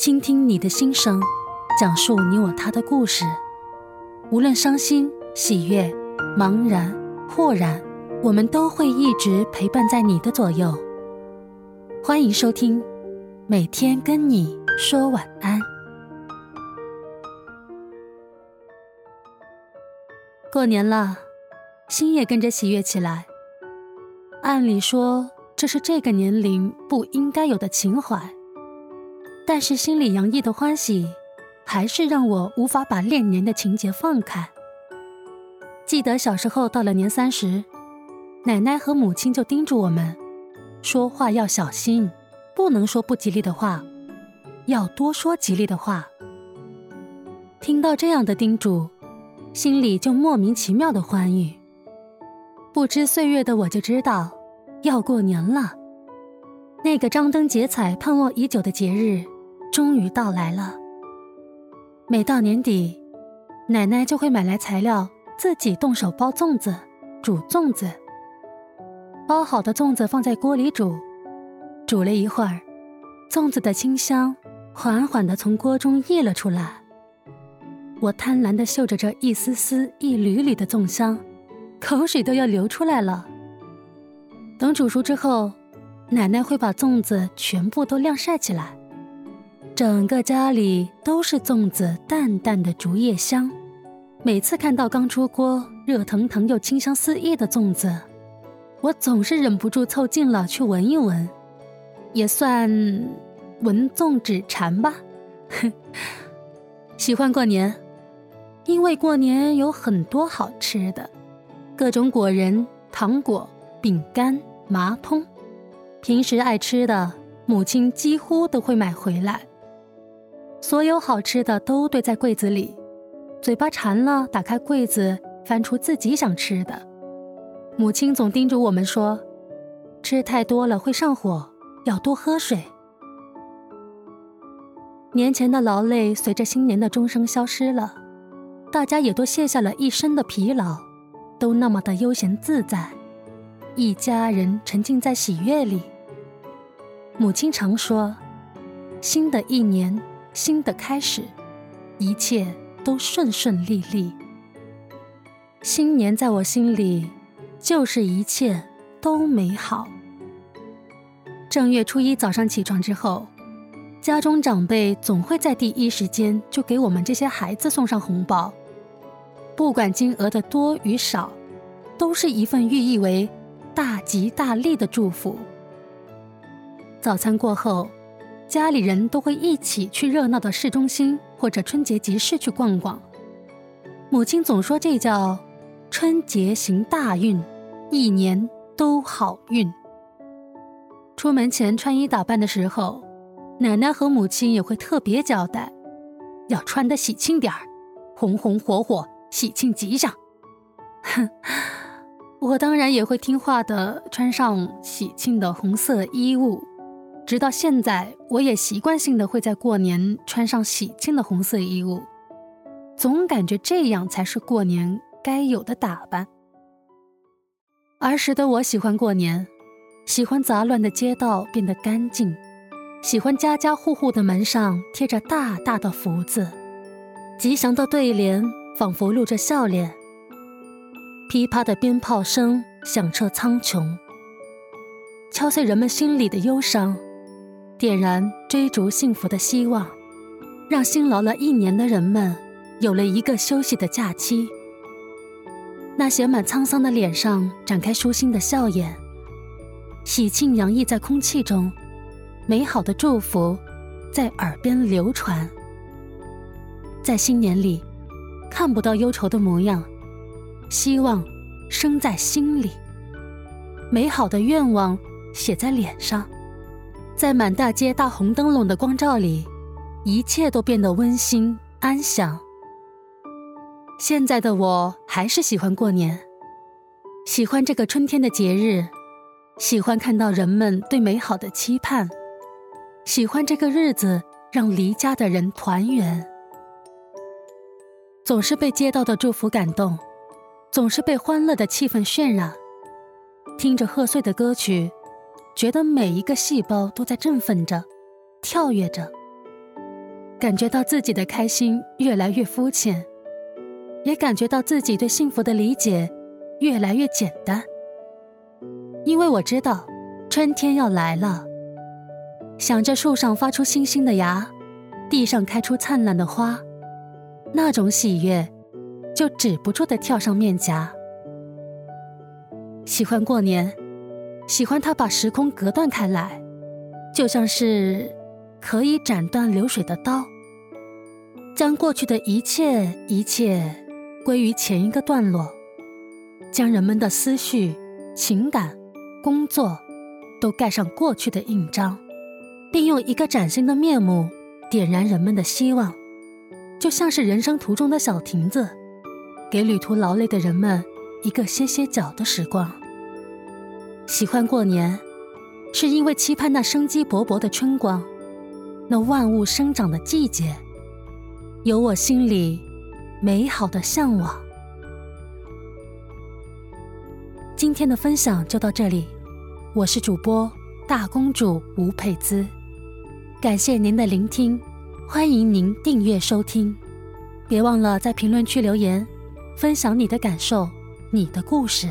倾听你的心声，讲述你我他的故事。无论伤心、喜悦、茫然、豁然，我们都会一直陪伴在你的左右。欢迎收听，每天跟你说晚安。过年了，心也跟着喜悦起来。按理说，这是这个年龄不应该有的情怀，但是心里洋溢的欢喜，还是让我无法把恋年的情节放开。记得小时候到了年三十，奶奶和母亲就叮嘱我们，说话要小心，不能说不吉利的话，要多说吉利的话。听到这样的叮嘱。心里就莫名其妙的欢愉。不知岁月的我就知道，要过年了。那个张灯结彩、盼望已久的节日，终于到来了。每到年底，奶奶就会买来材料，自己动手包粽子、煮粽子。包好的粽子放在锅里煮，煮了一会儿，粽子的清香缓缓地从锅中溢了出来。我贪婪地嗅着这一丝丝、一缕缕的粽香，口水都要流出来了。等煮熟之后，奶奶会把粽子全部都晾晒起来，整个家里都是粽子淡淡的竹叶香。每次看到刚出锅、热腾腾又清香四溢的粽子，我总是忍不住凑近了去闻一闻，也算闻粽止馋吧。喜欢过年。因为过年有很多好吃的，各种果仁、糖果、饼干、麻通，平时爱吃的，母亲几乎都会买回来。所有好吃的都堆在柜子里，嘴巴馋了，打开柜子，翻出自己想吃的。母亲总叮嘱我们说，吃太多了会上火，要多喝水。年前的劳累随着新年的钟声消失了。大家也都卸下了一身的疲劳，都那么的悠闲自在，一家人沉浸在喜悦里。母亲常说：“新的一年，新的开始，一切都顺顺利利。”新年在我心里，就是一切都美好。正月初一早上起床之后，家中长辈总会在第一时间就给我们这些孩子送上红包。不管金额的多与少，都是一份寓意为大吉大利的祝福。早餐过后，家里人都会一起去热闹的市中心或者春节集市去逛逛。母亲总说这叫春节行大运，一年都好运。出门前穿衣打扮的时候，奶奶和母亲也会特别交代，要穿得喜庆点儿，红红火火。喜庆吉祥，哼！我当然也会听话的，穿上喜庆的红色衣物。直到现在，我也习惯性的会在过年穿上喜庆的红色衣物，总感觉这样才是过年该有的打扮。儿时的我喜欢过年，喜欢杂乱的街道变得干净，喜欢家家户户的门上贴着大大的福字，吉祥的对联。仿佛露着笑脸，噼啪的鞭炮声响彻苍穹，敲碎人们心里的忧伤，点燃追逐幸福的希望，让辛劳了一年的人们有了一个休息的假期。那写满沧桑的脸上展开舒心的笑颜，喜庆洋溢在空气中，美好的祝福在耳边流传，在新年里。看不到忧愁的模样，希望生在心里，美好的愿望写在脸上，在满大街大红灯笼的光照里，一切都变得温馨安详。现在的我还是喜欢过年，喜欢这个春天的节日，喜欢看到人们对美好的期盼，喜欢这个日子让离家的人团圆。总是被街道的祝福感动，总是被欢乐的气氛渲染。听着贺岁的歌曲，觉得每一个细胞都在振奋着、跳跃着。感觉到自己的开心越来越肤浅，也感觉到自己对幸福的理解越来越简单。因为我知道春天要来了，想着树上发出星星的芽，地上开出灿烂的花，那种喜悦就止不住的跳上面颊。喜欢过年，喜欢他把时空隔断开来，就像是可以斩断流水的刀，将过去的一切一切归于前一个段落，将人们的思绪、情感、工作都盖上过去的印章，并用一个崭新的面目点燃人们的希望，就像是人生途中的小亭子，给旅途劳累的人们一个歇歇脚的时光。喜欢过年，是因为期盼那生机勃勃的春光，那万物生长的季节，有我心里美好的向往。今天的分享就到这里，我是主播大公主吴佩姿，感谢您的聆听，欢迎您订阅收听，别忘了在评论区留言，分享你的感受，你的故事。